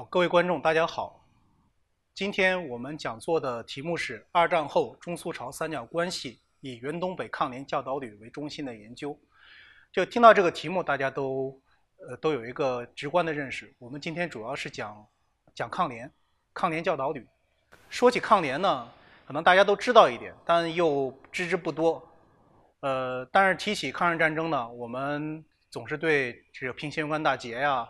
好，各位观众，大家好。今天我们讲座的题目是“二战后中苏朝三角关系以原东北抗联教导旅为中心的研究”。就听到这个题目，大家都呃都有一个直观的认识。我们今天主要是讲讲抗联、抗联教导旅。说起抗联呢，可能大家都知道一点，但又知之不多。呃，但是提起抗日战争呢，我们总是对这个平型关大捷呀，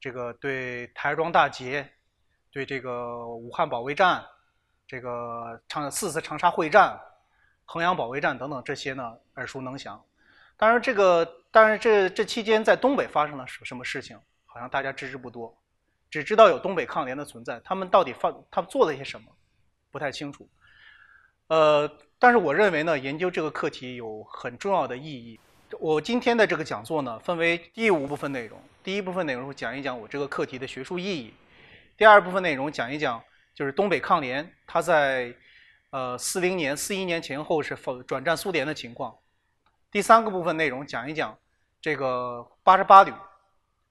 这个对台儿庄大捷，对这个武汉保卫战，这个长四次长沙会战、衡阳保卫战等等这些呢耳熟能详。当然，这个当然这这期间在东北发生了什什么事情，好像大家知之不多，只知道有东北抗联的存在，他们到底发他们做了些什么？不太清楚，呃，但是我认为呢，研究这个课题有很重要的意义。我今天的这个讲座呢，分为第五部分内容。第一部分内容讲一讲我这个课题的学术意义；第二部分内容讲一讲就是东北抗联它在呃四零年、四一年前后是否转战苏联的情况；第三个部分内容讲一讲这个八十八旅，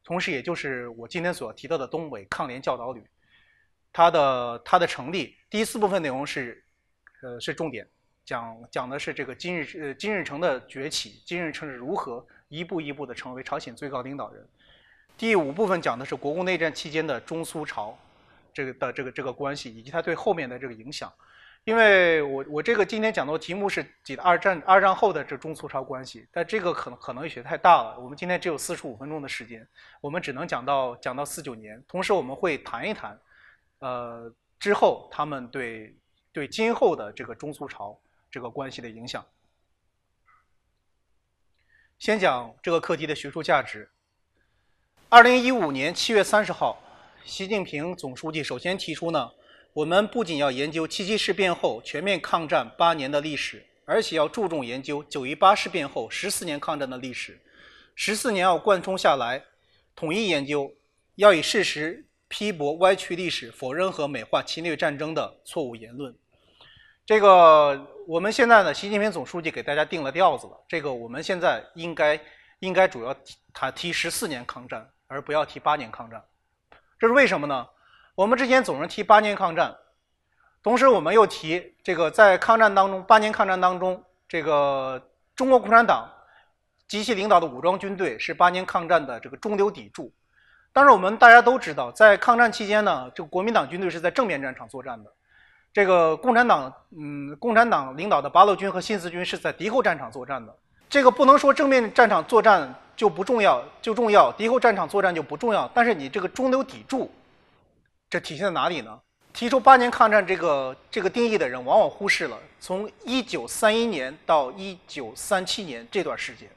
同时也就是我今天所提到的东北抗联教导旅。它的它的成立，第四部分内容是，呃，是重点，讲讲的是这个金日呃金日成的崛起，金日成是如何一步一步的成为朝鲜最高领导人。第五部分讲的是国共内战期间的中苏朝，这个的这个这个关系以及它对后面的这个影响。因为我我这个今天讲的题目是几二战二战后的这中苏朝关系，但这个可能可能有些太大了，我们今天只有四十五分钟的时间，我们只能讲到讲到四九年，同时我们会谈一谈。呃，之后他们对对今后的这个中苏朝这个关系的影响。先讲这个课题的学术价值。二零一五年七月三十号，习近平总书记首先提出呢，我们不仅要研究七七事变后全面抗战八年的历史，而且要注重研究九一八事变后十四年抗战的历史，十四年要贯通下来，统一研究，要以事实。批驳歪曲历史、否认和美化侵略战争的错误言论。这个我们现在呢，习近平总书记给大家定了调子了。这个我们现在应该应该主要谈提十四年抗战，而不要提八年抗战。这是为什么呢？我们之前总是提八年抗战，同时我们又提这个在抗战当中，八年抗战当中，这个中国共产党及其领导的武装军队是八年抗战的这个中流砥柱。当然，我们大家都知道，在抗战期间呢，这个国民党军队是在正面战场作战的，这个共产党，嗯，共产党领导的八路军和新四军是在敌后战场作战的。这个不能说正面战场作战就不重要，就重要；敌后战场作战就不重要。但是你这个中流砥柱，这体现在哪里呢？提出八年抗战这个这个定义的人，往往忽视了从一九三一年到一九三七年这段时间。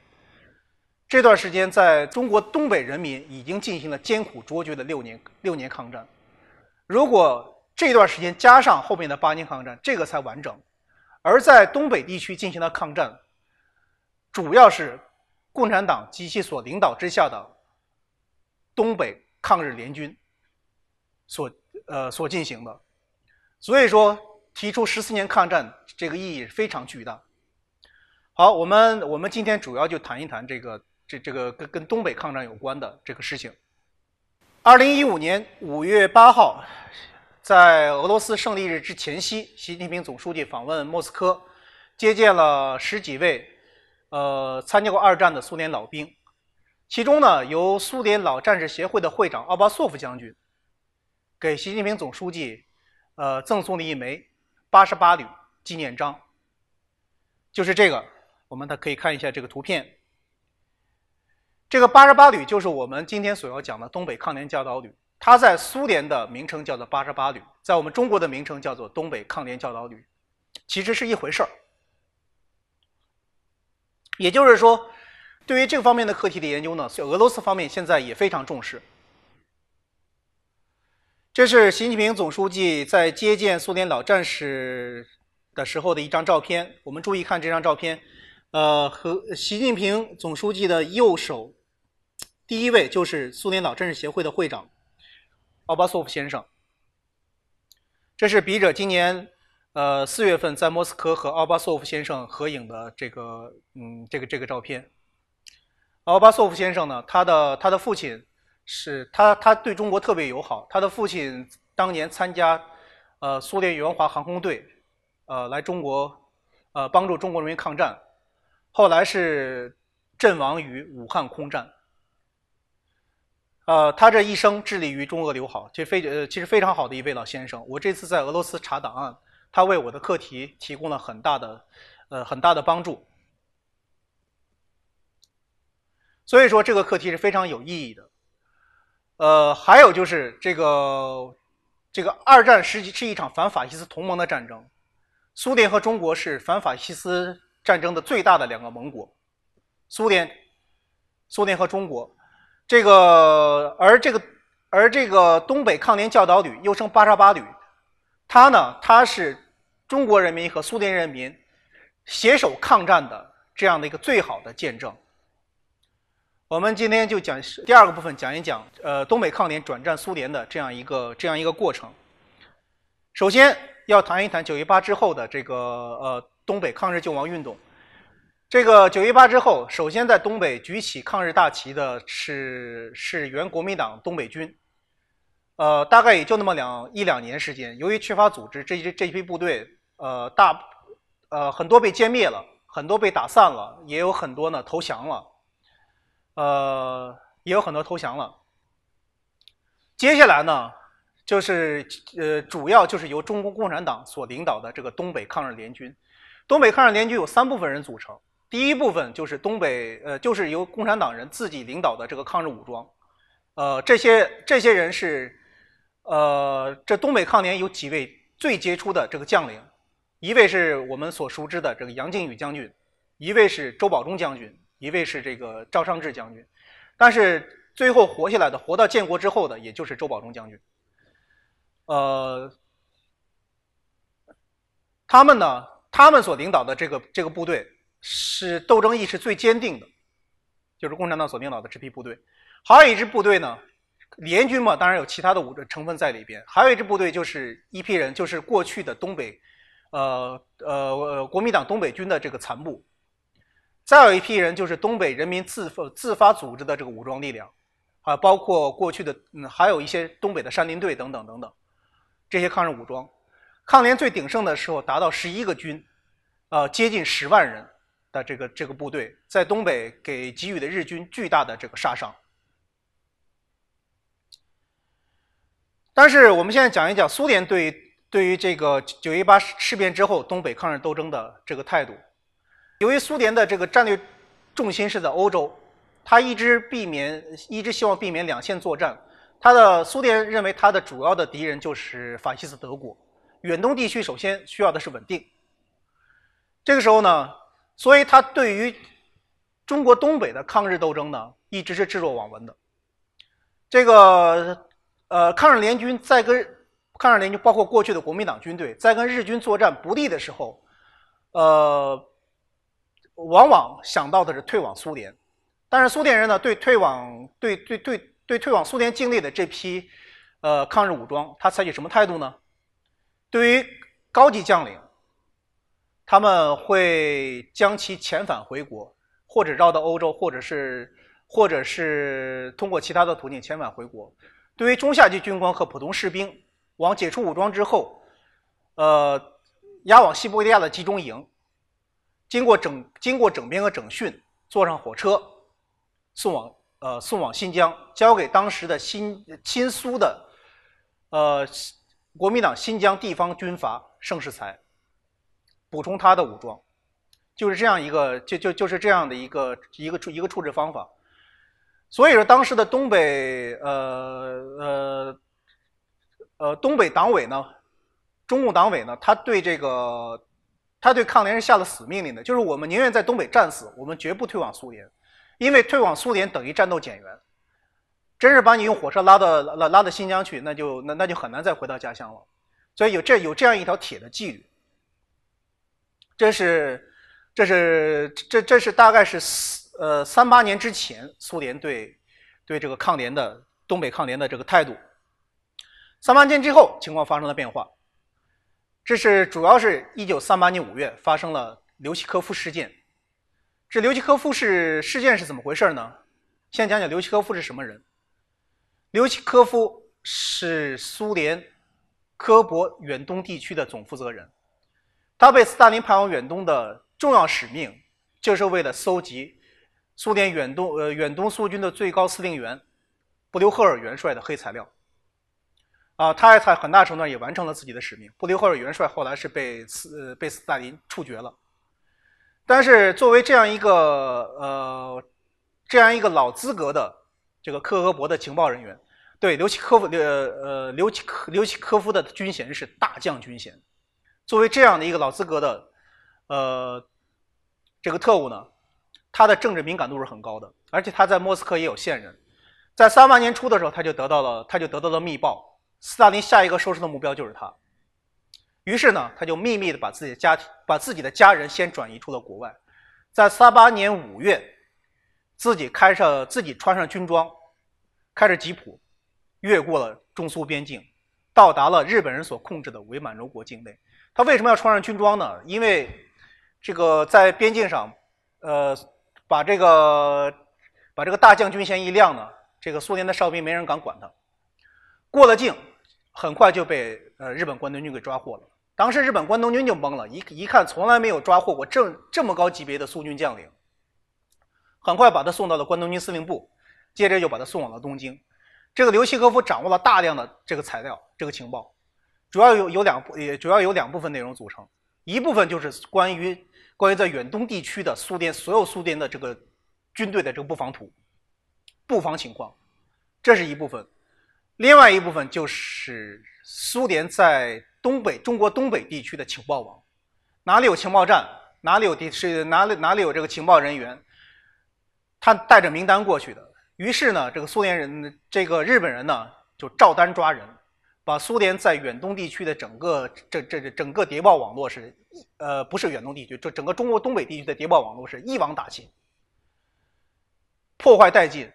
这段时间，在中国东北人民已经进行了艰苦卓绝的六年六年抗战。如果这段时间加上后面的八年抗战，这个才完整。而在东北地区进行的抗战，主要是共产党及其所领导之下的东北抗日联军所呃所进行的。所以说，提出十四年抗战这个意义非常巨大。好，我们我们今天主要就谈一谈这个。这这个跟跟东北抗战有关的这个事情。二零一五年五月八号，在俄罗斯胜利日之前夕，习近平总书记访问莫斯科，接见了十几位呃参加过二战的苏联老兵，其中呢，由苏联老战士协会的会长奥巴索夫将军给习近平总书记呃赠送了一枚八十八旅纪念章，就是这个，我们它可以看一下这个图片。这个八十八旅就是我们今天所要讲的东北抗联教导旅，它在苏联的名称叫做八十八旅，在我们中国的名称叫做东北抗联教导旅，其实是一回事儿。也就是说，对于这方面的课题的研究呢，俄罗斯方面现在也非常重视。这是习近平总书记在接见苏联老战士的时候的一张照片。我们注意看这张照片，呃，和习近平总书记的右手。第一位就是苏联老战士协会的会长奥巴索夫先生。这是笔者今年呃四月份在莫斯科和奥巴索夫先生合影的这个嗯这个这个照片。奥巴索夫先生呢，他的他的父亲是他他对中国特别友好。他的父亲当年参加呃苏联援华航空队，呃来中国呃帮助中国人民抗战，后来是阵亡于武汉空战。呃，他这一生致力于中俄友好，这非呃其实非常好的一位老先生。我这次在俄罗斯查档案，他为我的课题提供了很大的呃很大的帮助。所以说这个课题是非常有意义的。呃，还有就是这个这个二战实际是一场反法西斯同盟的战争，苏联和中国是反法西斯战争的最大的两个盟国，苏联苏联和中国，这个而这个而这个东北抗联教导旅又称八十八旅，它呢它是中国人民和苏联人民携手抗战的这样的一个最好的见证。我们今天就讲第二个部分，讲一讲呃东北抗联转战苏联的这样一个这样一个过程。首先要谈一谈九一八之后的这个呃东北抗日救亡运动。这个九一八之后，首先在东北举起抗日大旗的是是原国民党东北军。呃，大概也就那么两一两年时间，由于缺乏组织，这这这批部队呃大呃很多被歼灭了，很多被打散了，也有很多呢投降了。呃，也有很多投降了。接下来呢，就是呃，主要就是由中国共产党所领导的这个东北抗日联军。东北抗日联军有三部分人组成，第一部分就是东北呃，就是由共产党人自己领导的这个抗日武装。呃，这些这些人是呃，这东北抗联有几位最杰出的这个将领，一位是我们所熟知的这个杨靖宇将军，一位是周保中将军。一位是这个赵尚志将军，但是最后活下来的，活到建国之后的，也就是周保中将军。呃，他们呢，他们所领导的这个这个部队是斗争意识最坚定的，就是共产党所领导的这批部队。还有一支部队呢，联军嘛，当然有其他的武装成分在里边。还有一支部队就是一批人，就是过去的东北，呃呃，国民党东北军的这个残部。再有一批人，就是东北人民自自发组织的这个武装力量，啊，包括过去的，嗯，还有一些东北的山林队等等等等，这些抗日武装，抗联最鼎盛的时候达到十一个军，呃，接近十万人的这个这个部队，在东北给给予的日军巨大的这个杀伤。但是我们现在讲一讲苏联对对于这个九一八事变之后东北抗日斗争的这个态度。由于苏联的这个战略重心是在欧洲，他一直避免，一直希望避免两线作战。他的苏联认为，他的主要的敌人就是法西斯德国。远东地区首先需要的是稳定。这个时候呢，所以他对于中国东北的抗日斗争呢，一直是置若罔闻的。这个呃，抗日联军在跟抗日联军，包括过去的国民党军队，在跟日军作战不利的时候，呃。往往想到的是退往苏联，但是苏联人呢，对退往对对对对退往苏联境内的这批呃抗日武装，他采取什么态度呢？对于高级将领，他们会将其遣返回国，或者绕到欧洲，或者是或者是通过其他的途径遣返回国。对于中下级军官和普通士兵，往解除武装之后，呃，押往西伯利亚的集中营。经过整经过整编和整训，坐上火车，送往呃送往新疆，交给当时的新亲苏的呃国民党新疆地方军阀盛世才，补充他的武装，就是这样一个就就就是这样的一个一个处一个处置方法。所以说，当时的东北呃呃呃东北党委呢，中共党委呢，他对这个。他对抗联是下了死命令的，就是我们宁愿在东北战死，我们绝不退往苏联，因为退往苏联等于战斗减员。真是把你用火车拉到拉拉到新疆去，那就那那就很难再回到家乡了。所以有这有这样一条铁的纪律。这是这是这这是大概是四呃三八年之前苏联对对这个抗联的东北抗联的这个态度。三八年之后，情况发生了变化。这是主要是一九三八年五月发生了刘奇科夫事件。这刘奇科夫是事件是怎么回事呢？先讲讲刘奇科夫是什么人。刘奇科夫是苏联科博远东地区的总负责人，他被斯大林派往远东的重要使命，就是为了搜集苏联远东呃远东苏军的最高司令员布留赫尔元帅的黑材料。啊，他在很大程度上也完成了自己的使命。布留赫尔元帅后来是被斯呃被斯大林处决了，但是作为这样一个呃这样一个老资格的这个克格勃的情报人员，对刘奇科夫呃呃刘奇科刘奇科夫的军衔是大将军衔。作为这样的一个老资格的呃这个特务呢，他的政治敏感度是很高的，而且他在莫斯科也有线人。在三八年初的时候，他就得到了他就得到了密报。斯大林下一个收拾的目标就是他，于是呢，他就秘密的把自己的家庭、把自己的家人先转移出了国外，在三八年五月，自己开上自己穿上军装，开着吉普，越过了中苏边境，到达了日本人所控制的伪满洲国境内。他为什么要穿上军装呢？因为这个在边境上，呃，把这个把这个大将军衔一亮呢，这个苏联的哨兵没人敢管他，过了境。很快就被呃日本关东军给抓获了。当时日本关东军就懵了，一一看从来没有抓获过这这么高级别的苏军将领，很快把他送到了关东军司令部，接着又把他送往了东京。这个刘希科夫掌握了大量的这个材料、这个情报，主要有有两部，也主要有两部分内容组成，一部分就是关于关于在远东地区的苏联所有苏联的这个军队的这个布防图、布防情况，这是一部分。另外一部分就是苏联在东北中国东北地区的情报网，哪里有情报站，哪里有地是哪里哪里有这个情报人员，他带着名单过去的。于是呢，这个苏联人，这个日本人呢，就照单抓人，把苏联在远东地区的整个这这这整个谍报网络是，呃，不是远东地区，就整个中国东北地区的谍报网络是一网打尽，破坏殆尽。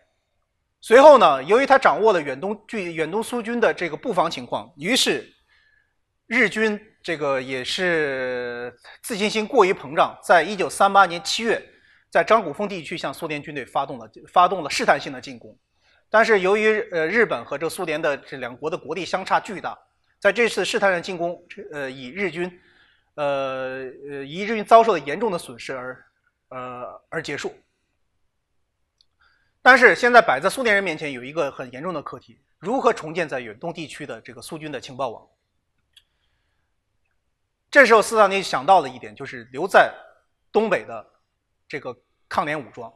随后呢，由于他掌握了远东军、远东苏军的这个布防情况，于是日军这个也是自信心过于膨胀，在一九三八年七月，在张古峰地区向苏联军队发动了发动了试探性的进攻。但是由于呃日本和这苏联的这两国的国力相差巨大，在这次试探性进攻，呃以日军呃呃以日军遭受了严重的损失而呃而结束。但是现在摆在苏联人面前有一个很严重的课题：如何重建在远东地区的这个苏军的情报网？这时候，斯大林想到了一点，就是留在东北的这个抗联武装。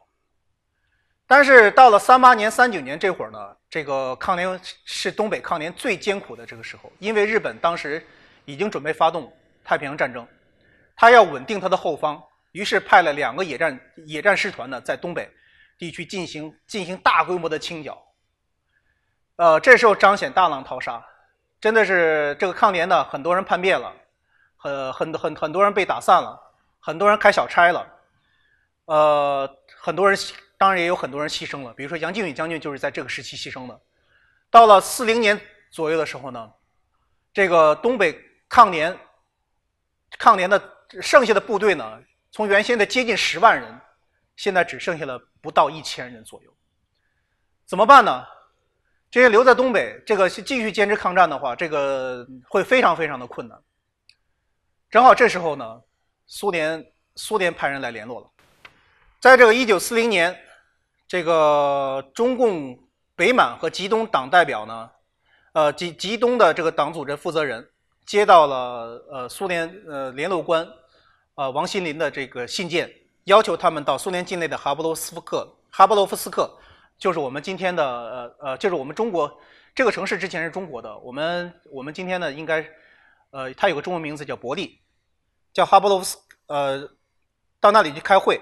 但是到了三八年、三九年这会儿呢，这个抗联是东北抗联最艰苦的这个时候，因为日本当时已经准备发动太平洋战争，他要稳定他的后方，于是派了两个野战野战师团呢，在东北。地区进行进行大规模的清剿，呃，这时候彰显大浪淘沙，真的是这个抗联呢，很多人叛变了，很很很很多人被打散了，很多人开小差了，呃，很多人当然也有很多人牺牲了，比如说杨靖宇将军就是在这个时期牺牲的。到了四零年左右的时候呢，这个东北抗联抗联的剩下的部队呢，从原先的接近十万人。现在只剩下了不到一千人左右，怎么办呢？这些留在东北，这个继续坚持抗战的话，这个会非常非常的困难。正好这时候呢，苏联苏联派人来联络了。在这个一九四零年，这个中共北满和吉东党代表呢，呃，吉吉东的这个党组织负责人接到了呃苏联呃联络官呃王新林的这个信件。要求他们到苏联境内的哈布罗斯克，哈布罗夫斯克，就是我们今天的呃呃，就是我们中国这个城市之前是中国的。我们我们今天呢，应该呃，它有个中文名字叫伯利，叫哈布罗夫斯呃，到那里去开会。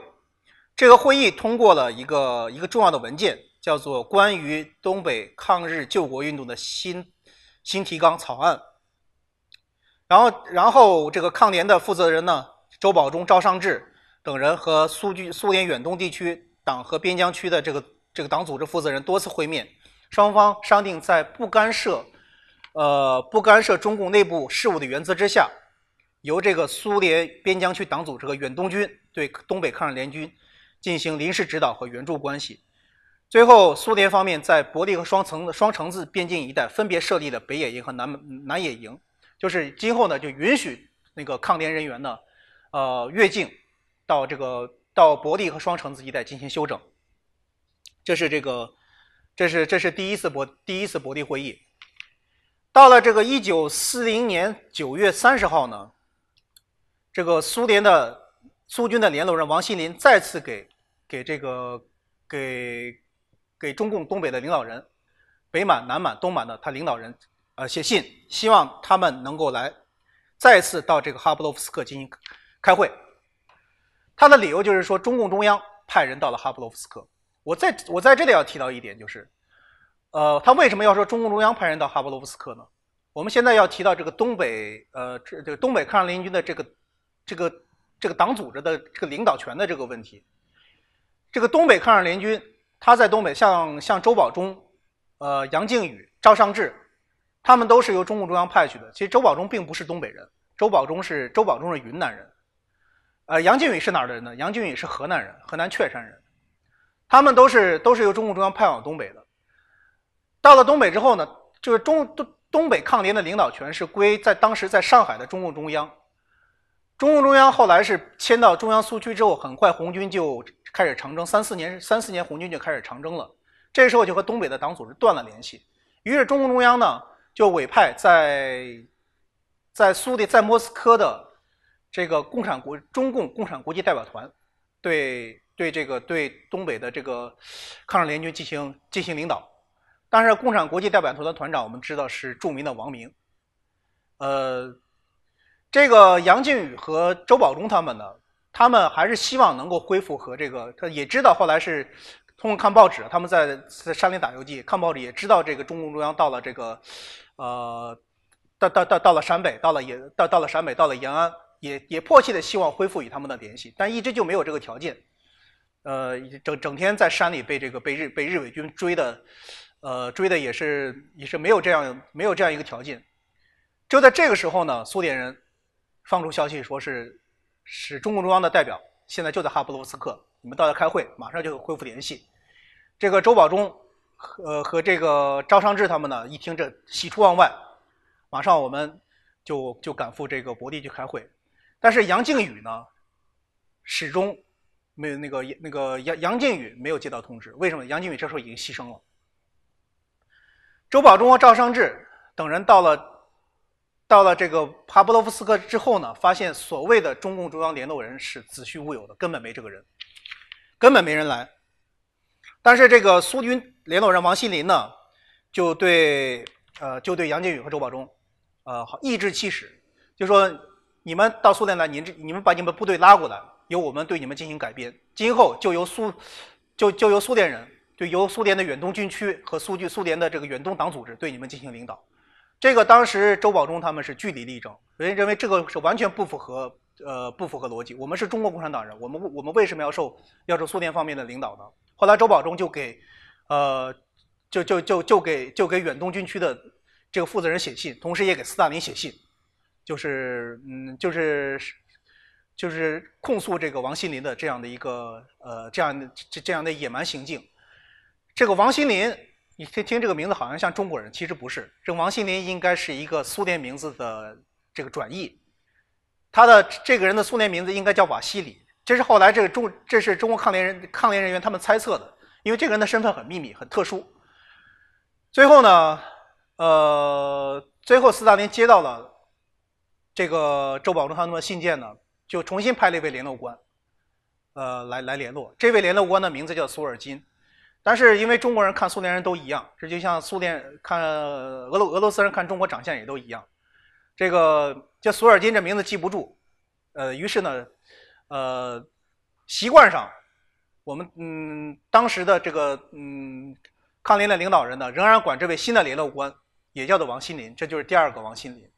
这个会议通过了一个一个重要的文件，叫做《关于东北抗日救国运动的新新提纲草案》。然后然后这个抗联的负责人呢，周保中、赵尚志。等人和苏军、苏联远东地区党和边疆区的这个这个党组织负责人多次会面，双方商定在不干涉，呃不干涉中共内部事务的原则之下，由这个苏联边疆区党组织和远东军对东北抗日联军进行临时指导和援助关系。最后，苏联方面在伯利和双城双城子边境一带分别设立了北野营和南南野营，就是今后呢就允许那个抗联人员呢，呃越境到这个到伯利和双城子一带进行休整。这是这个，这是这是第一次伯第一次伯利会议。到了这个一九四零年九月三十号呢，这个苏联的苏军的联络人王锡林再次给给这个给。给中共东北的领导人，北满、南满、东满的他领导人，呃，写信，希望他们能够来再次到这个哈布洛夫斯克进行开会。他的理由就是说，中共中央派人到了哈布洛夫斯克。我在我在这里要提到一点，就是，呃，他为什么要说中共中央派人到哈布洛夫斯克呢？我们现在要提到这个东北，呃，这这个东北抗日联军的这个这个这个党组织的这个领导权的这个问题。这个东北抗日联军。他在东北，像像周保中、呃杨靖宇、赵尚志，他们都是由中共中央派去的。其实周保中并不是东北人，周保中是周保中是云南人，呃杨靖宇是哪儿的人呢？杨靖宇是河南人，河南确山人。他们都是都是由中共中央派往东北的。到了东北之后呢，就是中东东北抗联的领导权是归在当时在上海的中共中央。中共中央后来是迁到中央苏区之后，很快红军就。开始长征，三四年，三四年，红军就开始长征了。这时候就和东北的党组织断了联系。于是中共中央呢，就委派在在苏的在莫斯科的这个共产国中共共产国际代表团，对对这个对东北的这个抗日联军进行进行领导。但是共产国际代表团的团长，我们知道是著名的王明。呃，这个杨靖宇和周保中他们呢？他们还是希望能够恢复和这个，他也知道后来是通过看报纸，他们在在山里打游击，看报纸也知道这个中共中央到了这个，呃，到到到到了陕北，到了也到到了陕北，到了延安，也也迫切的希望恢复与他们的联系，但一直就没有这个条件，呃，整整天在山里被这个被日被日伪军追的，呃，追的也是也是没有这样没有这样一个条件，就在这个时候呢，苏联人放出消息说是。是中共中央的代表，现在就在哈布罗斯克，你们到这开会，马上就恢复联系。这个周保中和和这个赵尚志他们呢，一听这喜出望外，马上我们就就赶赴这个博地去开会。但是杨靖宇呢，始终没有那个那个杨杨靖宇没有接到通知，为什么？杨靖宇这时候已经牺牲了。周保中和赵尚志等人到了。到了这个哈布洛夫斯克之后呢，发现所谓的中共中央联络人是子虚乌有的，根本没这个人，根本没人来。但是这个苏军联络人王新林呢，就对呃就对杨靖宇和周保中，呃好颐指气使，就说你们到苏联来，你这你们把你们部队拉过来，由我们对你们进行改编，今后就由苏就就由苏联人，就由苏联的远东军区和苏军苏联的这个远东党组织对你们进行领导。这个当时周保中他们是据理力争，人为认为这个是完全不符合呃不符合逻辑。我们是中国共产党人，我们我们为什么要受要受苏联方面的领导呢？后来周保中就给呃就就就就给就给远东军区的这个负责人写信，同时也给斯大林写信，就是嗯就是就是控诉这个王新林的这样的一个呃这样的这这样的野蛮行径。这个王新林。你听听这个名字好像像中国人，其实不是。这王新林应该是一个苏联名字的这个转译，他的这个人的苏联名字应该叫瓦西里。这是后来这个中，这是中国抗联人抗联人员他们猜测的，因为这个人的身份很秘密、很特殊。最后呢，呃，最后斯大林接到了这个周保中他们的信件呢，就重新派了一位联络官，呃，来来联络。这位联络官的名字叫索尔金。但是因为中国人看苏联人都一样，这就像苏联看俄罗俄罗斯人看中国长相也都一样。这个叫索尔金这名字记不住，呃，于是呢，呃，习惯上，我们嗯当时的这个嗯抗联的领导人呢，仍然管这位新的联络官也叫做王新林，这就是第二个王新林。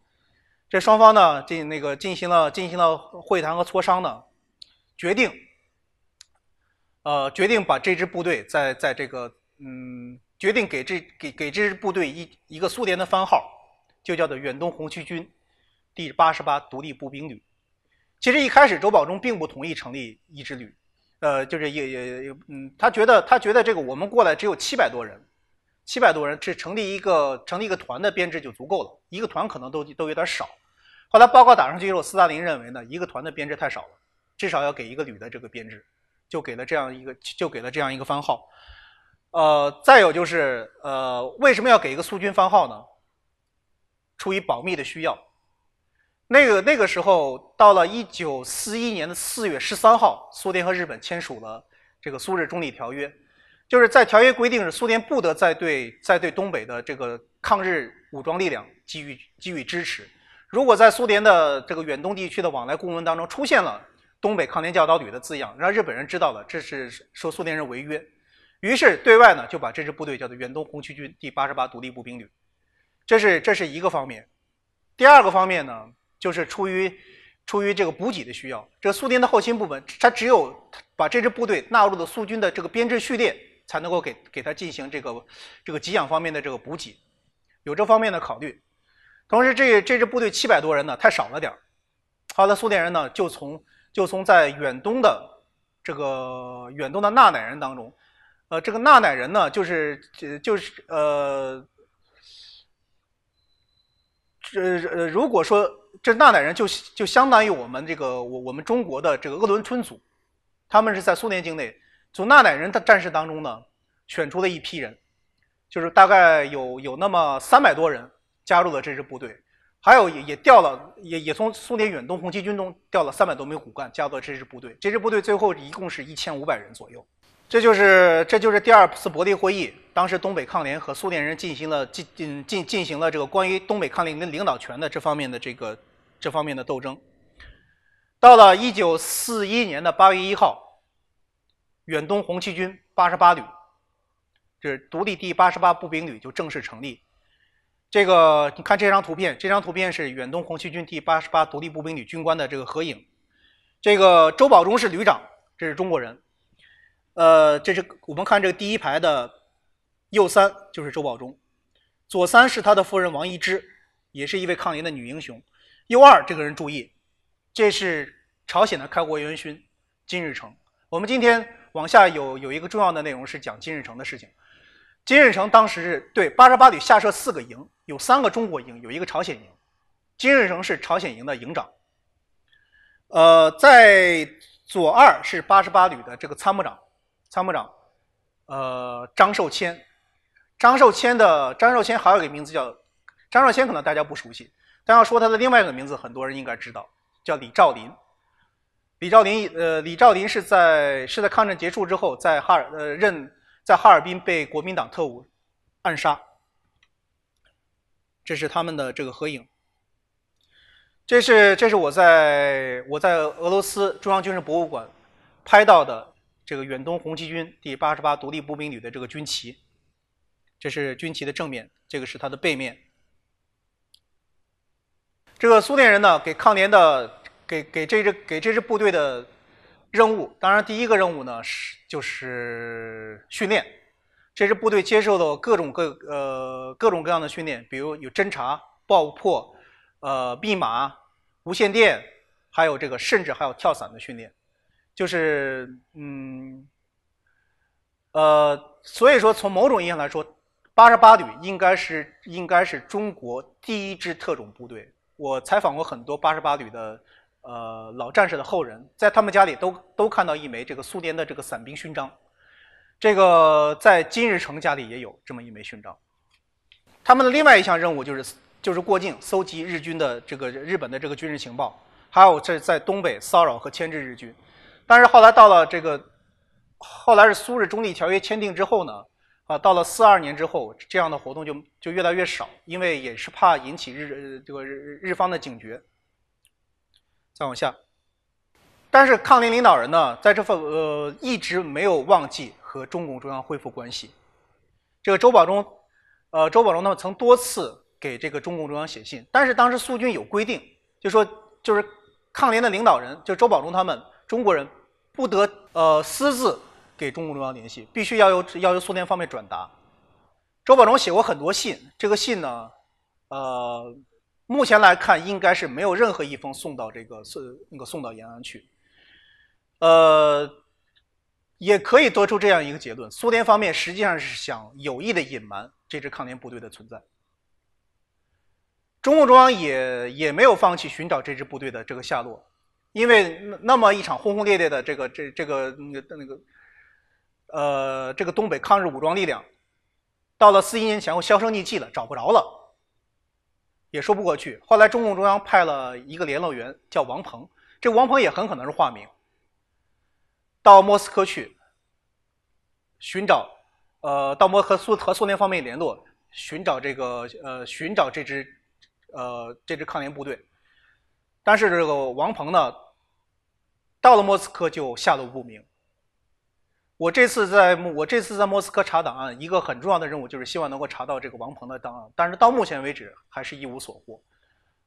这双方呢进那个进行了进行了会谈和磋商呢，决定。呃，决定把这支部队在在这个，嗯，决定给这给给这支部队一一个苏联的番号，就叫做远东红旗军第八十八独立步兵旅。其实一开始周保中并不同意成立一支旅，呃，就是也也也，嗯，他觉得他觉得这个我们过来只有七百多人，七百多人是成立一个成立一个团的编制就足够了，一个团可能都都有点少。后来报告打上去之后，斯大林认为呢，一个团的编制太少了，至少要给一个旅的这个编制，就给了这样一个就给了这样一个番号。呃，再有就是呃，为什么要给一个苏军番号呢？出于保密的需要。那个那个时候，到了一九四一年的四月十三号，苏联和日本签署了这个苏日中立条约，就是在条约规定是苏联不得再对再对东北的这个抗日武装力量给予给予支持。如果在苏联的这个远东地区的往来公文当中出现了“东北抗联教导旅”的字样，让日本人知道了这是说苏联人违约，于是对外呢就把这支部队叫做远东红旗军第八十八独立步兵旅。这是这是一个方面。第二个方面呢？就是出于出于这个补给的需要，这苏联的后勤部门，它只有把这支部队纳入了苏军的这个编制序列，才能够给给他进行这个这个给养方面的这个补给，有这方面的考虑。同时，这这支部队七百多人呢，太少了点儿。后来苏联人呢，就从就从在远东的这个远东的纳乃人当中，呃，这个纳乃人呢，就是就是呃，这呃，如果说。这纳乃人就就相当于我们这个我我们中国的这个鄂伦春族，他们是在苏联境内从纳乃人的战士当中呢选出了一批人，就是大概有有那么三百多人加入了这支部队，还有也也调了也也从苏联远东红旗军中调了三百多名骨干加入这支部队，这支部队最后一共是一千五百人左右。这就是这就是第二次伯利会议，当时东北抗联和苏联人进行了进进进进行了这个关于东北抗联领领导权的这方面的这个这方面的斗争。到了一九四一年的八月一号，远东红旗军八十八旅，就是独立第八十八步兵旅就正式成立。这个你看这张图片，这张图片是远东红旗军第八十八独立步兵旅军官的这个合影。这个周保中是旅长，这是中国人。呃，这是我们看这个第一排的右三就是周保中，左三是他的夫人王一之，也是一位抗联的女英雄。右二这个人注意，这是朝鲜的开国元勋金日成。我们今天往下有有一个重要的内容是讲金日成的事情。金日成当时是对八十八旅下设四个营，有三个中国营，有一个朝鲜营。金日成是朝鲜营的营长。呃，在左二是八十八旅的这个参谋长。参谋长，呃，张寿谦，张寿谦的张寿谦还有一个名字叫张寿谦，可能大家不熟悉，但要说他的另外一个名字，很多人应该知道，叫李兆林。李兆林，呃，李兆林是在是在抗战结束之后，在哈尔呃任在哈尔滨被国民党特务暗杀。这是他们的这个合影。这是这是我在我在俄罗斯中央军事博物馆拍到的。这个远东红旗军第八十八独立步兵旅的这个军旗，这是军旗的正面，这个是它的背面。这个苏联人呢，给抗联的给给这支给这支部队的任务，当然第一个任务呢是就是训练。这支部队接受的各种各呃各种各样的训练，比如有侦察、爆破、呃密码、无线电，还有这个甚至还有跳伞的训练。就是嗯，呃，所以说从某种意义上来说，八十八旅应该是应该是中国第一支特种部队。我采访过很多八十八旅的呃老战士的后人，在他们家里都都看到一枚这个苏联的这个伞兵勋章。这个在金日成家里也有这么一枚勋章。他们的另外一项任务就是就是过境搜集日军的这个日本的这个军事情报，还有这在东北骚扰和牵制日军。但是后来到了这个，后来是苏日中立条约签订之后呢，啊，到了四二年之后，这样的活动就就越来越少，因为也是怕引起日这个日日方的警觉。再往下，但是抗联领导人呢，在这份呃一直没有忘记和中共中央恢复关系。这个周保中，呃，周保中呢曾多次给这个中共中央写信，但是当时苏军有规定，就说就是抗联的领导人，就周保中他们。中国人不得呃私自给中共中央联系，必须要由要由苏联方面转达。周保中写过很多信，这个信呢，呃，目前来看应该是没有任何一封送到这个送那个送到延安去。呃，也可以得出这样一个结论：苏联方面实际上是想有意的隐瞒这支抗联部队的存在。中共中央也也没有放弃寻找这支部队的这个下落，因为那么一场轰轰烈烈的这个这这个那个那个，呃，这个东北抗日武装力量，到了四一年前后销声匿迹了，找不着了，也说不过去。后来中共中央派了一个联络员叫王鹏，这王鹏也很可能是化名，到莫斯科去寻找，呃，到莫和苏和苏联方面联络，寻找这个呃寻找这支。呃，这支抗联部队，但是这个王鹏呢，到了莫斯科就下落不明。我这次在我这次在莫斯科查档案，一个很重要的任务就是希望能够查到这个王鹏的档案，但是到目前为止还是一无所获。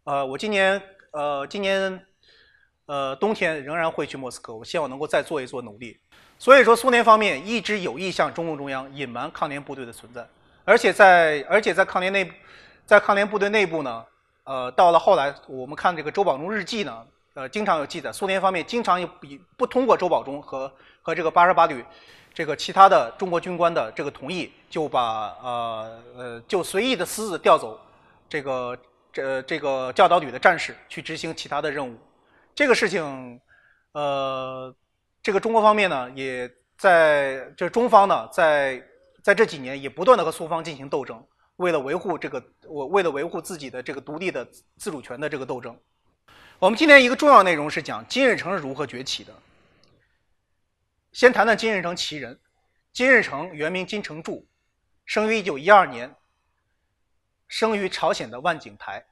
呃，我今年呃今年呃冬天仍然会去莫斯科，我希望能够再做一做努力。所以说，苏联方面一直有意向中共中央隐瞒抗联部队的存在，而且在而且在抗联内在抗联部队内部呢。呃，到了后来，我们看这个周保中日记呢，呃，经常有记载，苏联方面经常有比不通过周保中和和这个八十八旅这个其他的中国军官的这个同意，就把呃呃就随意的私自调走这个这这个教导旅的战士去执行其他的任务。这个事情，呃，这个中国方面呢，也在这中方呢，在在这几年也不断的和苏方进行斗争。为了维护这个，我为了维护自己的这个独立的自主权的这个斗争，我们今天一个重要内容是讲金日成是如何崛起的。先谈谈金日成其人，金日成原名金成柱，生于一九一二年，生于朝鲜的万景台。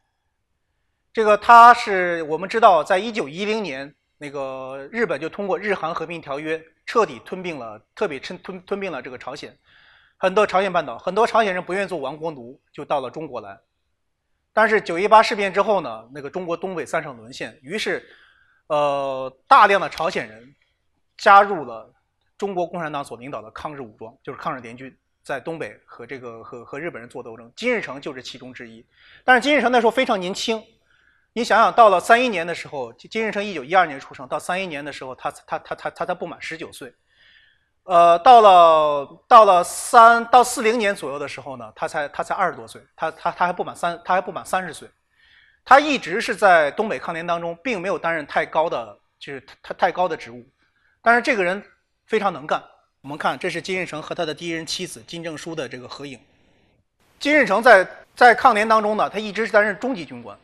这个他是我们知道，在一九一零年，那个日本就通过日韩和平条约，彻底吞并了，特别吞吞吞并了这个朝鲜。很多朝鲜半岛，很多朝鲜人不愿意做亡国奴，就到了中国来。但是九一八事变之后呢，那个中国东北三省沦陷，于是，呃，大量的朝鲜人加入了中国共产党所领导的抗日武装，就是抗日联军，在东北和这个和和日本人做斗争。金日成就是其中之一。但是金日成那时候非常年轻，你想想，到了三一年的时候，金日成一九一二年出生，到三一年的时候，他他他他他他不满十九岁。呃，到了到了三到四零年左右的时候呢，他才他才二十多岁，他他他还不满三，他还不满三十岁，他一直是在东北抗联当中，并没有担任太高的，就是他太高的职务，但是这个人非常能干。我们看，这是金日成和他的第一任妻子金正淑的这个合影。金日成在在抗联当中呢，他一直是担任中级军官，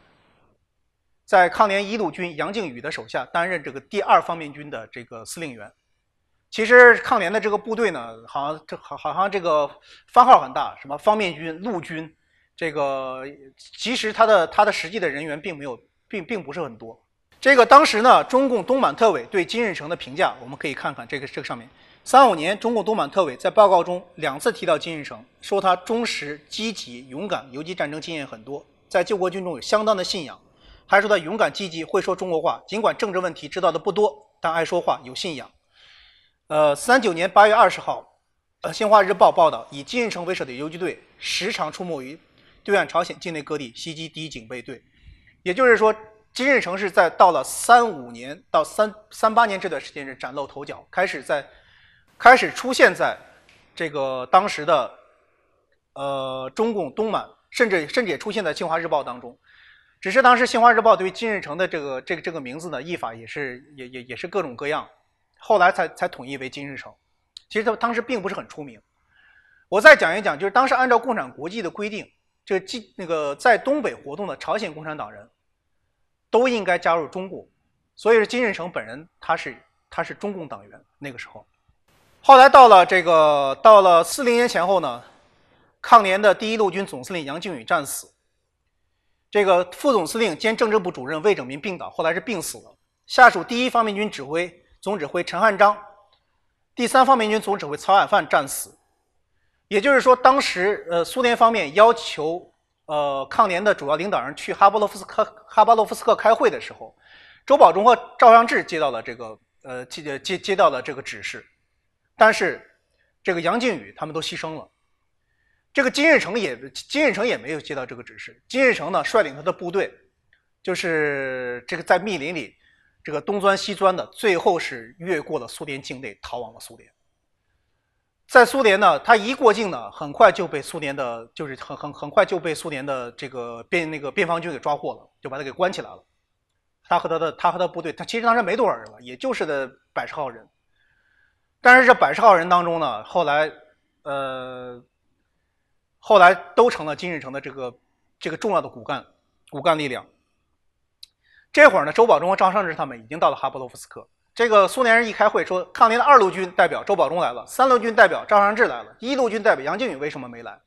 在抗联一路军杨靖宇的手下担任这个第二方面军的这个司令员。其实抗联的这个部队呢，好像这好好像这个番号很大，什么方面军、陆军，这个其实他的他的实际的人员并没有，并并不是很多。这个当时呢，中共东满特委对金日成的评价，我们可以看看这个这个上面。三五年，中共东满特委在报告中两次提到金日成，说他忠实、积极、勇敢，游击战争经验很多，在救国军中有相当的信仰，还说他勇敢、积极，会说中国话，尽管政治问题知道的不多，但爱说话，有信仰。呃，三九年八月二十号，呃，《新华日报》报道，以金日成为首的游击队时常出没于对岸朝鲜境内各地，袭击敌警备队。也就是说，金日成是在到了三五年到三三八年这段时间是崭露头角，开始在开始出现在这个当时的呃中共东满，甚至甚至也出现在《新华日报》当中。只是当时《新华日报》对金日成的这个这个这个名字呢，译法也是也也也是各种各样。后来才才统一为金日成，其实他当时并不是很出名。我再讲一讲，就是当时按照共产国际的规定，这个金那个在东北活动的朝鲜共产党人，都应该加入中共。所以说金日成本人他是他是中共党员。那个时候，后来到了这个到了四零年前后呢，抗联的第一路军总司令杨靖宇战死，这个副总司令兼政治部主任魏拯民病倒，后来是病死了。下属第一方面军指挥。总指挥陈汉章，第三方面军总指挥曹海范战死。也就是说，当时呃，苏联方面要求呃抗联的主要领导人去哈巴洛夫斯克哈巴洛夫斯克开会的时候，周保中和赵尚志接到了这个呃接接接到了这个指示，但是这个杨靖宇他们都牺牲了。这个金日成也金日成也没有接到这个指示。金日成呢，率领他的部队，就是这个在密林里。这个东钻西钻的，最后是越过了苏联境内，逃往了苏联。在苏联呢，他一过境呢，很快就被苏联的，就是很很很快就被苏联的这个边那个边防军给抓获了，就把他给关起来了。他和他的他和他部队，他其实当时没多少人了，也就是的百十号人。但是这百十号人当中呢，后来呃，后来都成了金日成的这个这个重要的骨干骨干力量。这会儿呢，周保中和张尚志他们已经到了哈布洛夫斯克。这个苏联人一开会说，抗联的二路军代表周保中来了，三路军代表张尚志来了，一路军代表杨靖宇为什么没来？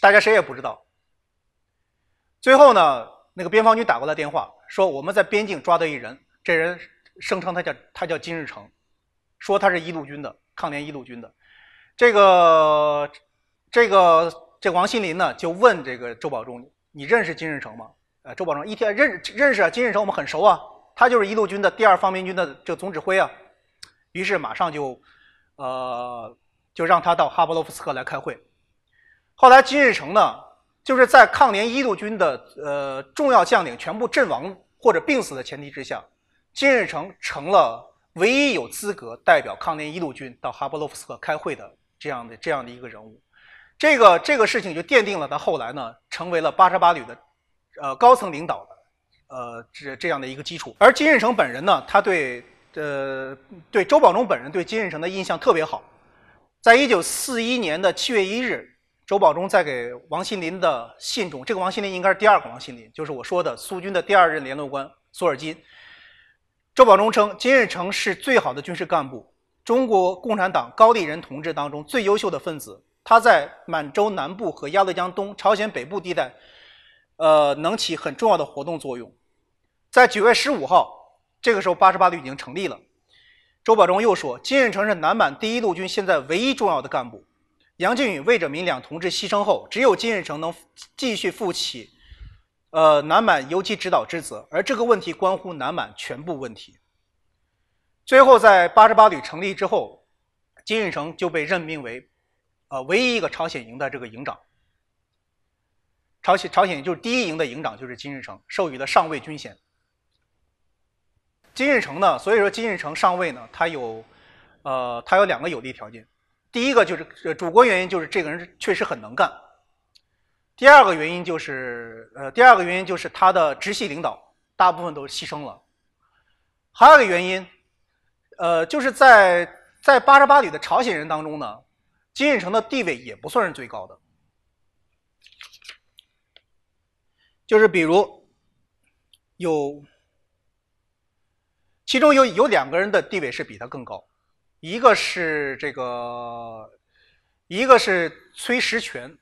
大家谁也不知道。最后呢，那个边防军打过来电话，说我们在边境抓到一人，这人声称他叫他叫金日成，说他是一路军的抗联一路军的。这个这个这王新林呢，就问这个周保中，你认识金日成吗？呃，周保中一天认认识啊，金日成我们很熟啊。他就是一路军的第二方面军的这总指挥啊，于是马上就，呃，就让他到哈布洛夫斯克来开会。后来金日成呢，就是在抗联一路军的呃重要将领全部阵亡或者病死的前提之下，金日成成了唯一有资格代表抗联一路军到哈布洛夫斯克开会的这样的这样的一个人物。这个这个事情就奠定了他后来呢成为了八十八旅的呃高层领导的。呃，这这样的一个基础。而金日成本人呢，他对呃对周保中本人对金日成的印象特别好。在一九四一年的七月一日，周保中在给王新林的信中，这个王新林应该是第二个王新林，就是我说的苏军的第二任联络官索尔金。周保中称，金日成是最好的军事干部，中国共产党高丽人同志当中最优秀的分子。他在满洲南部和鸭绿江东、朝鲜北部地带，呃，能起很重要的活动作用。在九月十五号，这个时候八十八旅已经成立了。周保中又说，金日成是南满第一路军现在唯一重要的干部。杨靖宇、魏哲民两同志牺牲后，只有金日成能继续负起呃南满游击指导之责，而这个问题关乎南满全部问题。最后，在八十八旅成立之后，金日成就被任命为呃唯一一个朝鲜营的这个营长。朝鲜朝鲜就是第一营的营长就是金日成，授予了上尉军衔。金日成呢？所以说金日成上尉呢，他有，呃，他有两个有利条件。第一个就是呃主观原因，就是这个人确实很能干。第二个原因就是，呃，第二个原因就是他的直系领导大部分都牺牲了。还有一个原因，呃，就是在在八十八旅的朝鲜人当中呢，金日成的地位也不算是最高的。就是比如有。其中有有两个人的地位是比他更高，一个是这个，一个是崔石泉，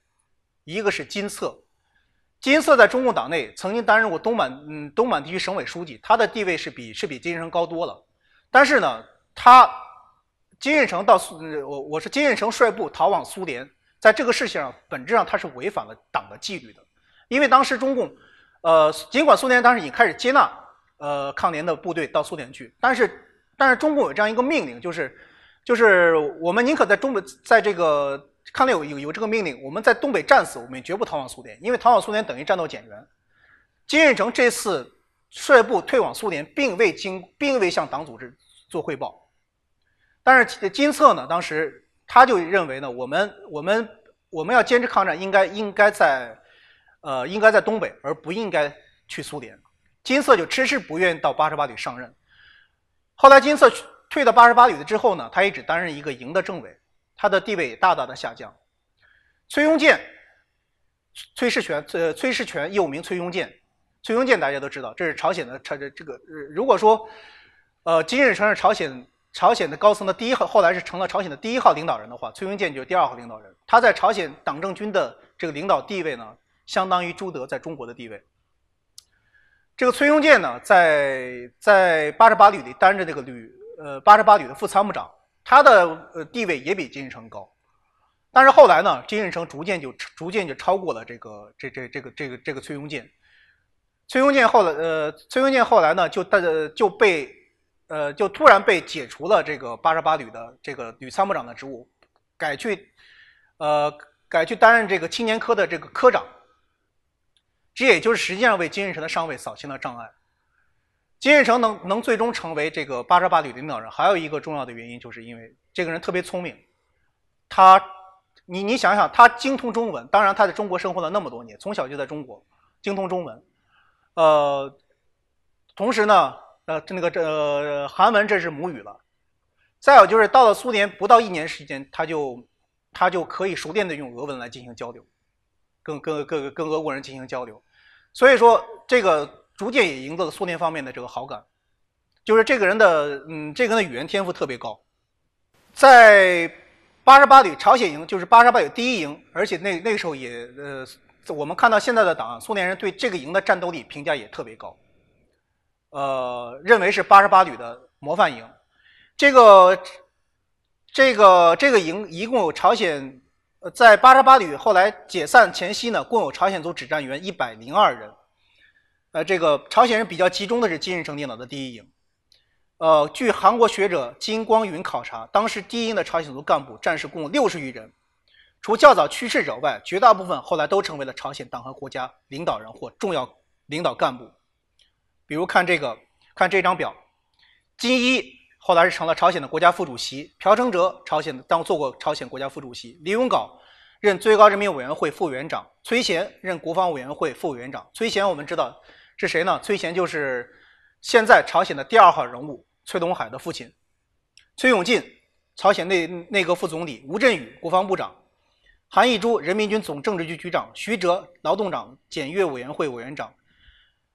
一个是金策。金策在中共党内曾经担任过东满嗯东满地区省委书记，他的地位是比是比金日成高多了。但是呢，他金日成到苏我我是金日成率部逃往苏联，在这个事情上本质上他是违反了党的纪律的，因为当时中共呃尽管苏联当时已经开始接纳。呃，抗联的部队到苏联去，但是，但是中共有这样一个命令，就是，就是我们宁可在中北，在这个抗联有有有这个命令，我们在东北战死，我们也绝不逃往苏联，因为逃往苏联等于战斗减员。金日成这次率部退往苏联，并未经，并未向党组织做汇报，但是金策呢，当时他就认为呢，我们我们我们要坚持抗战，应该应该在，呃，应该在东北，而不应该去苏联。金色就迟迟不愿意到八十八旅上任。后来金色退到八十八旅的之后呢，他也只担任一个营的政委，他的地位也大大的下降。崔庸健、崔世全，呃，崔世全又名崔庸健。崔庸健大家都知道，这是朝鲜的朝这这个。如果说，呃，金日成是朝鲜朝鲜的高层的第一号，后来是成了朝鲜的第一号领导人的话，崔庸健就是第二号领导人。他在朝鲜党政军的这个领导地位呢，相当于朱德在中国的地位。这个崔庸健呢，在在八十八旅里担任这个旅呃八十八旅的副参谋长，他的呃地位也比金日成高。但是后来呢，金日成逐渐就逐渐就超过了这个这这这个这个这个崔庸健。崔庸健后来呃崔庸健后来呢，就带就被呃就突然被解除了这个八十八旅的这个旅参谋长的职务，改去呃改去担任这个青年科的这个科长。这也就是实际上为金日成的上位扫清了障碍。金日成能能最终成为这个八十八旅领导人，还有一个重要的原因，就是因为这个人特别聪明。他，你你想想，他精通中文，当然他在中国生活了那么多年，从小就在中国精通中文，呃，同时呢，呃，那个这韩文这是母语了，再有就是到了苏联不到一年时间，他就他就可以熟练的用俄文来进行交流，跟跟跟跟俄国人进行交流，所以说这个逐渐也赢得了苏联方面的这个好感。就是这个人的，嗯，这个人的语言天赋特别高，在八十八旅朝鲜营，就是八十八旅第一营，而且那那个时候也，呃，我们看到现在的档案，苏联人对这个营的战斗力评价也特别高，呃，认为是八十八旅的模范营。这个这个这个营一共有朝鲜，在八十八旅后来解散前夕呢，共有朝鲜族指战员一百零二人，呃，这个朝鲜人比较集中的是金日成领导的第一营。呃，据韩国学者金光云考察，当时第一营的朝鲜族干部战士共六十余人，除较早去世者外，绝大部分后来都成为了朝鲜党和国家领导人或重要领导干部。比如看这个，看这张表，金一后来是成了朝鲜的国家副主席，朴成哲朝鲜当做过朝鲜国家副主席，李永镐任最高人民委员会副委员长，崔贤任国防委员会副委员长。崔贤我们知道是谁呢？崔贤就是现在朝鲜的第二号人物。崔东海的父亲，崔永进，朝鲜内内阁副总理；吴镇宇，国防部长；韩义珠，人民军总政治局局长；徐哲，劳动党检阅委员会委员长；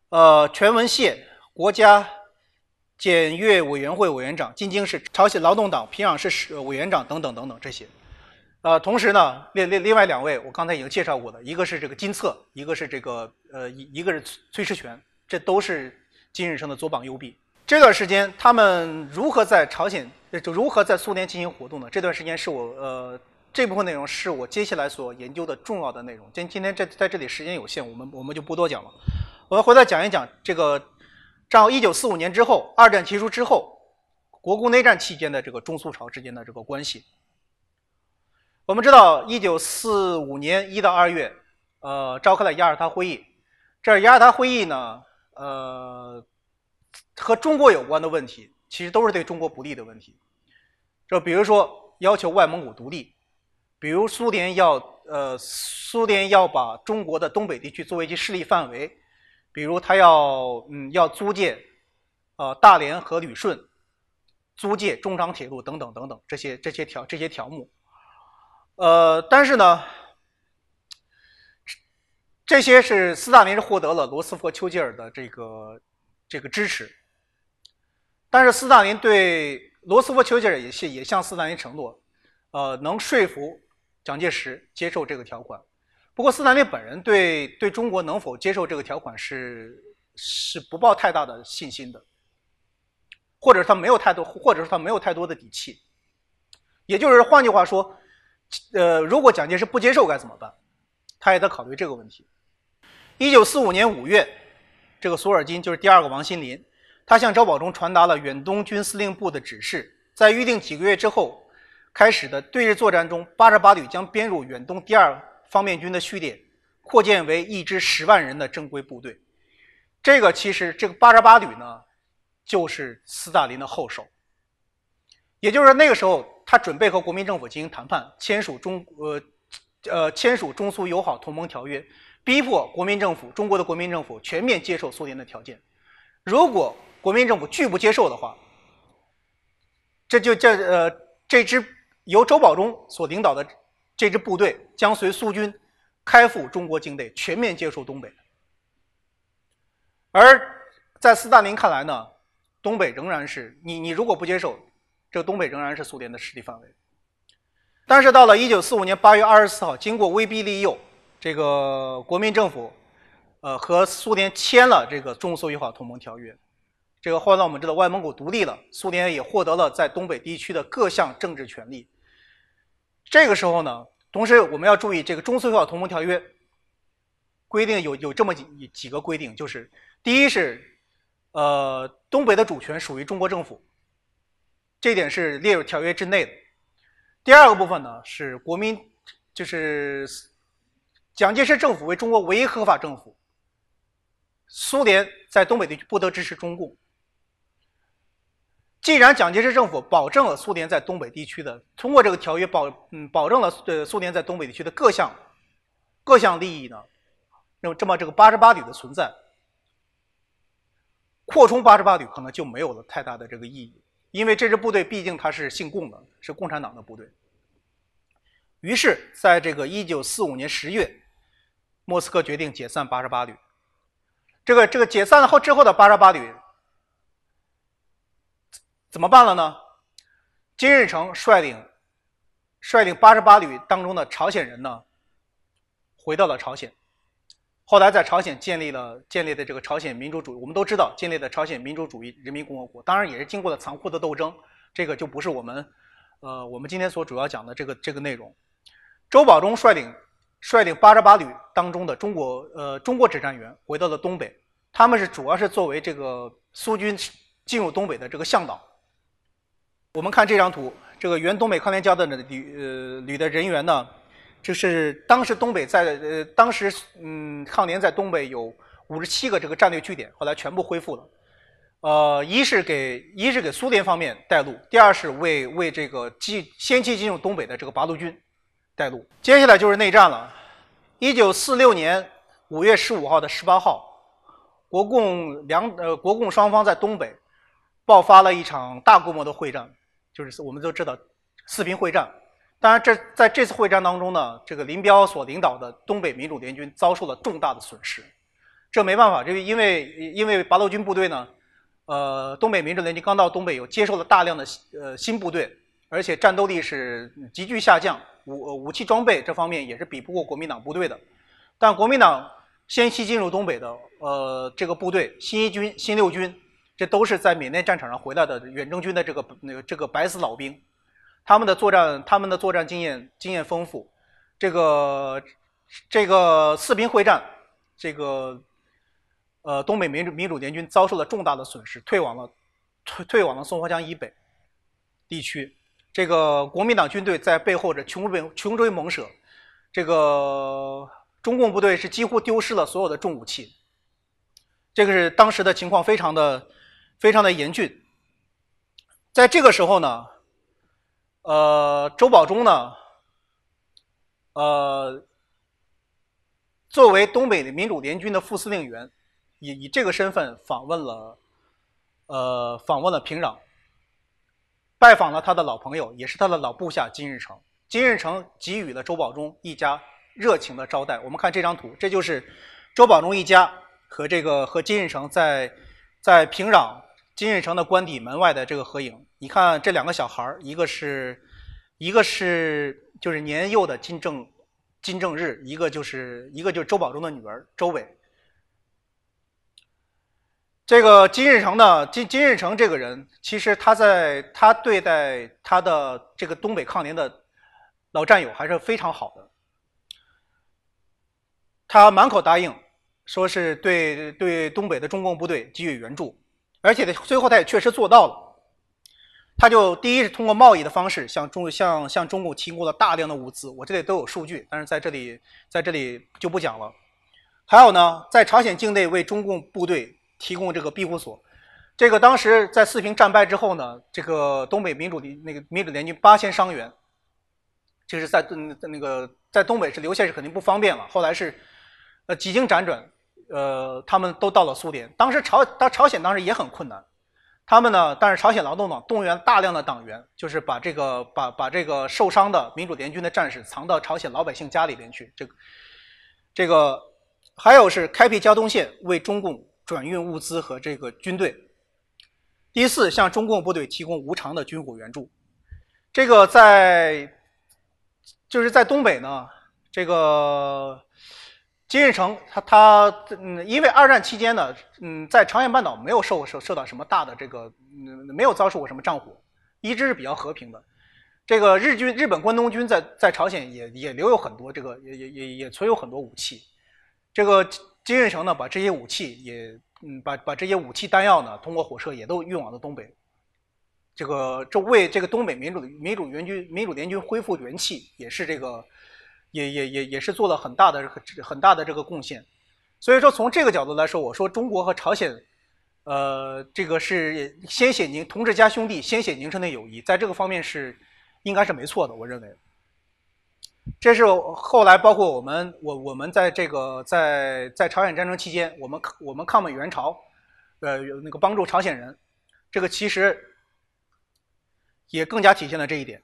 呃，全文谢，国家检阅委员会委员长；金京市朝鲜劳动党平壤市委员长等等等等这些。呃，同时呢，另另另外两位我刚才已经介绍过的，一个是这个金策，一个是这个呃一一个是崔崔世权，这都是金日成的左膀右臂。这段时间，他们如何在朝鲜，就如何在苏联进行活动呢？这段时间是我，呃，这部分内容是我接下来所研究的重要的内容。今今天在在这里时间有限，我们我们就不多讲了。我们回来讲一讲这个，战后一九四五年之后，二战结束之后，国共内战期间的这个中苏朝之间的这个关系。我们知道，一九四五年一到二月，呃，召开了雅尔塔会议。这雅尔塔会议呢，呃。和中国有关的问题，其实都是对中国不利的问题。就比如说要求外蒙古独立，比如苏联要呃苏联要把中国的东北地区作为其势力范围，比如他要嗯要租借呃大连和旅顺，租借中长铁路等等等等这些这些条这些条目。呃，但是呢，这些是斯大林是获得了罗斯福、丘吉尔的这个。这个支持，但是斯大林对罗斯福、丘吉尔也是也向斯大林承诺，呃，能说服蒋介石接受这个条款。不过斯大林本人对对中国能否接受这个条款是是不抱太大的信心的，或者他没有太多，或者是他没有太多的底气。也就是换句话说，呃，如果蒋介石不接受该怎么办？他也得考虑这个问题。一九四五年五月。这个索尔金就是第二个王新林，他向周保中传达了远东军司令部的指示，在预定几个月之后开始的对日作战中，八十八旅将编入远东第二方面军的序列，扩建为一支十万人的正规部队。这个其实这个八十八旅呢，就是斯大林的后手，也就是说那个时候他准备和国民政府进行谈判，签署中呃呃签署中苏友好同盟条约。逼迫国民政府，中国的国民政府全面接受苏联的条件。如果国民政府拒不接受的话，这就这呃这支由周保中所领导的这支部队将随苏军开赴中国境内，全面接受东北。而在斯大林看来呢，东北仍然是你你如果不接受，这东北仍然是苏联的势力范围。但是到了一九四五年八月二十四号，经过威逼利诱。这个国民政府，呃，和苏联签了这个中苏友好同盟条约。这个后来我们知道，外蒙古独立了，苏联也获得了在东北地区的各项政治权利。这个时候呢，同时我们要注意，这个中苏友好同盟条约规定有有这么几几个规定，就是第一是，呃，东北的主权属于中国政府，这点是列入条约之内的。第二个部分呢是国民，就是。蒋介石政府为中国唯一合法政府，苏联在东北地区不得支持中共。既然蒋介石政府保证了苏联在东北地区的通过这个条约保嗯保证了呃苏联在东北地区的各项各项利益呢，那么这么这个八十八旅的存在，扩充八十八旅可能就没有了太大的这个意义，因为这支部队毕竟它是姓共的，是共产党的部队。于是，在这个一九四五年十月，莫斯科决定解散八十八旅。这个这个解散后之后的八十八旅。怎么办了呢？金日成率领率领八十八旅当中的朝鲜人呢，回到了朝鲜。后来在朝鲜建立了建立的这个朝鲜民主主义，我们都知道建立的朝鲜民主主义人民共和国，当然也是经过了残酷的斗争。这个就不是我们呃我们今天所主要讲的这个这个内容。周保中率领率领八十八旅当中的中国呃中国指战员回到了东北，他们是主要是作为这个苏军进入东北的这个向导。我们看这张图，这个原东北抗联交的旅呃旅的人员呢，就是当时东北在呃当时嗯抗联在东北有五十七个这个战略据点，后来全部恢复了。呃，一是给一是给苏联方面带路，第二是为为这个进先期进入东北的这个八路军带路。接下来就是内战了。一九四六年五月十五号的十八号，国共两呃国共双方在东北爆发了一场大规模的会战。就是我们都知道四平会战，当然这在这次会战当中呢，这个林彪所领导的东北民主联军遭受了重大的损失。这没办法，这个因为因为八路军部队呢，呃，东北民主联军刚到东北，有接受了大量的呃新部队，而且战斗力是急剧下降，武武器装备这方面也是比不过国民党部队的。但国民党先期进入东北的呃这个部队，新一军、新六军。这都是在缅甸战场上回来的远征军的这个那个这个白死老兵，他们的作战他们的作战经验经验丰富，这个这个四平会战，这个呃东北民主民主联军遭受了重大的损失，退往了退退往了松花江以北地区，这个国民党军队在背后这穷追穷追猛舍，这个中共部队是几乎丢失了所有的重武器，这个是当时的情况非常的。非常的严峻，在这个时候呢，呃，周保中呢，呃，作为东北的民主联军的副司令员，以以这个身份访问了，呃，访问了平壤，拜访了他的老朋友，也是他的老部下金日成。金日成给予了周保中一家热情的招待。我们看这张图，这就是周保中一家和这个和金日成在在平壤。金日成的官邸门外的这个合影，你看这两个小孩一个是，一个是就是年幼的金正金正日，一个就是一个就是周保中的女儿周伟。这个金日成呢，金金日成这个人，其实他在他对待他的这个东北抗联的老战友还是非常好的，他满口答应，说是对对东北的中共部队给予援助。而且呢，最后他也确实做到了。他就第一是通过贸易的方式向中向向中共提供了大量的物资，我这里都有数据，但是在这里在这里就不讲了。还有呢，在朝鲜境内为中共部队提供这个庇护所。这个当时在四平战败之后呢，这个东北民主的那个民主联军八千伤员，就是在嗯那个在东北是留下是肯定不方便了。后来是呃几经辗转。呃，他们都到了苏联。当时朝当朝鲜当时也很困难，他们呢，但是朝鲜劳动党动员大量的党员，就是把这个把把这个受伤的民主联军的战士藏到朝鲜老百姓家里边去。这个这个还有是开辟交通线，为中共转运物资和这个军队。第四，向中共部队提供无偿的军火援助。这个在就是在东北呢，这个。金日成，他他嗯，因为二战期间呢，嗯，在朝鲜半岛没有受受受到什么大的这个，嗯，没有遭受过什么战火，一直是比较和平的。这个日军、日本关东军在在朝鲜也也留有很多这个，也也也也存有很多武器。这个金日成呢，把这些武器也，嗯，把把这些武器弹药呢，通过火车也都运往了东北。这个这为这个东北民主民主援军民主联军恢复元气，也是这个。也也也也是做了很大的很大的这个贡献，所以说从这个角度来说，我说中国和朝鲜呃，这个是先写凝同志加兄弟先写凝成的友谊，在这个方面是应该是没错的，我认为。这是后来包括我们我我们在这个在在朝鲜战争期间，我们我们抗美援朝，呃，那个帮助朝鲜人，这个其实也更加体现了这一点。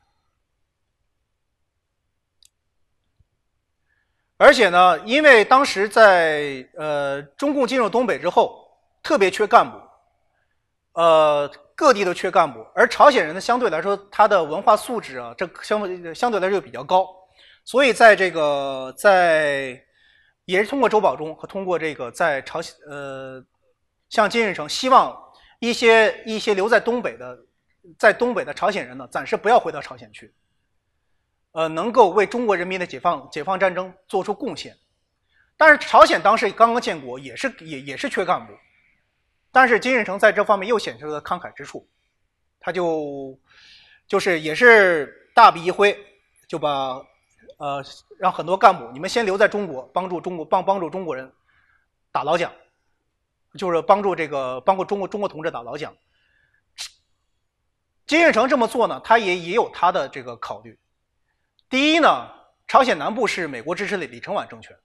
而且呢，因为当时在呃中共进入东北之后，特别缺干部，呃各地都缺干部，而朝鲜人呢相对来说他的文化素质啊，这相对相对来说又比较高，所以在这个在也是通过周保中和通过这个在朝鲜呃向金日成希望一些一些留在东北的在东北的朝鲜人呢暂时不要回到朝鲜去。呃，能够为中国人民的解放解放战争做出贡献，但是朝鲜当时刚刚建国，也是也也是缺干部，但是金日成在这方面又显示了慷慨之处，他就就是也是大笔一挥，就把呃让很多干部你们先留在中国，帮助中国帮帮助中国人打老蒋，就是帮助这个帮助中国中国同志打老蒋。金日成这么做呢，他也也有他的这个考虑。第一呢，朝鲜南部是美国支持的李承晚政权，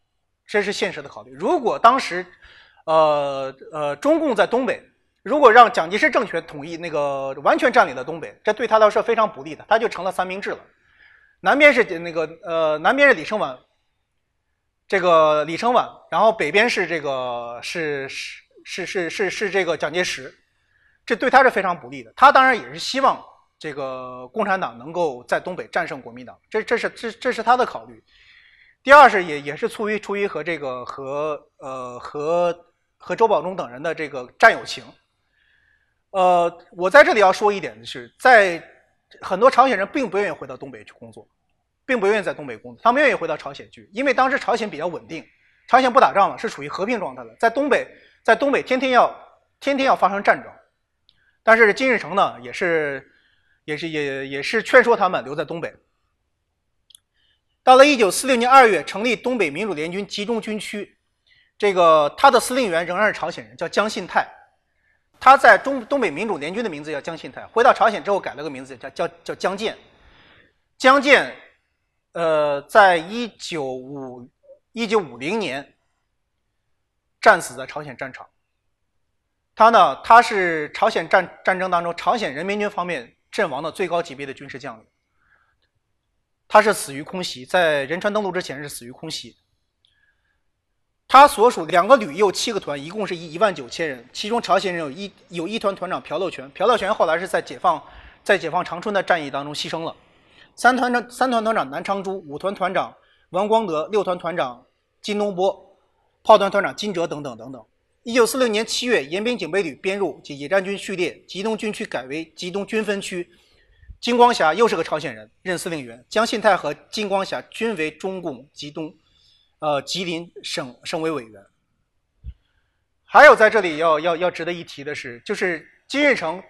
这是现实的考虑。如果当时，呃呃，中共在东北，如果让蒋介石政权统一那个完全占领了东北，这对他来说非常不利的，他就成了三明治了。南边是那个呃，南边是李承晚，这个李承晚，然后北边是这个是是是是是是这个蒋介石，这对他是非常不利的。他当然也是希望。这个共产党能够在东北战胜国民党，这这是这这是他的考虑。第二是也也是出于出于和这个和呃和和周保中等人的这个战友情。呃，我在这里要说一点的是，在很多朝鲜人并不愿意回到东北去工作，并不愿意在东北工作，他们愿意回到朝鲜去，因为当时朝鲜比较稳定，朝鲜不打仗了，是处于和平状态的，在东北在东北天天要天天要发生战争，但是金日成呢也是。也是也也是劝说他们留在东北。到了一九四六年二月，成立东北民主联军集中军区，这个他的司令员仍然是朝鲜人，叫姜信泰。他在中东北民主联军的名字叫姜信泰，回到朝鲜之后改了个名字，叫叫叫姜建。姜建，呃，在一九五一九五零年战死在朝鲜战场。他呢，他是朝鲜战战争当中朝鲜人民军方面。阵亡的最高级别的军事将领，他是死于空袭，在仁川登陆之前是死于空袭。他所属两个旅又七个团，一共是一一万九千人，其中朝鲜人有一有一团团长朴乐全，朴乐全后来是在解放在解放长春的战役当中牺牲了。三团长三团团长南昌洙，五团团长王光德，六团团长金东波，炮团团长金哲等等等等。一九四六年七月，延边警备旅编入及野战军序列，吉东军区改为吉东军分区。金光霞又是个朝鲜人，任司令员。江信泰和金光霞均为中共吉东，呃，吉林省省委委员。还有在这里要要要值得一提的是，就是金日成，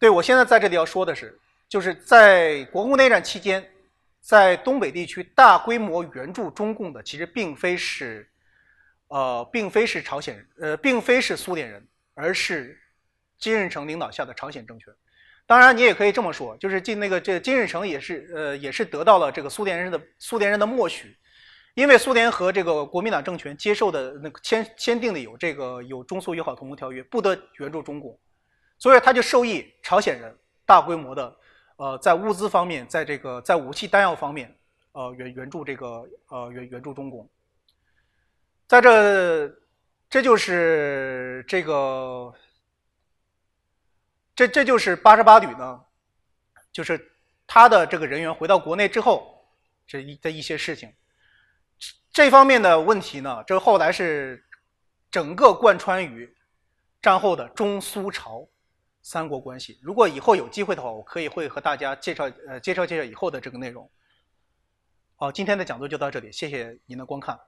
对我现在在这里要说的是，就是在国共内战期间，在东北地区大规模援助中共的，其实并非是。呃，并非是朝鲜人，呃，并非是苏联人，而是金日成领导下的朝鲜政权。当然，你也可以这么说，就是进那个这金日成也是，呃，也是得到了这个苏联人的苏联人的默许，因为苏联和这个国民党政权接受的那个签签订的有这个有中苏友好同盟条约，不得援助中共，所以他就授意朝鲜人大规模的，呃，在物资方面，在这个在武器弹药方面，呃，援援助这个呃援援助中共。在这，这就是这个，这这就是八十八旅呢，就是他的这个人员回到国内之后，这一的一些事情，这方面的问题呢，这后来是整个贯穿于战后的中苏朝三国关系。如果以后有机会的话，我可以会和大家介绍呃介绍介绍以后的这个内容。好，今天的讲座就到这里，谢谢您的观看。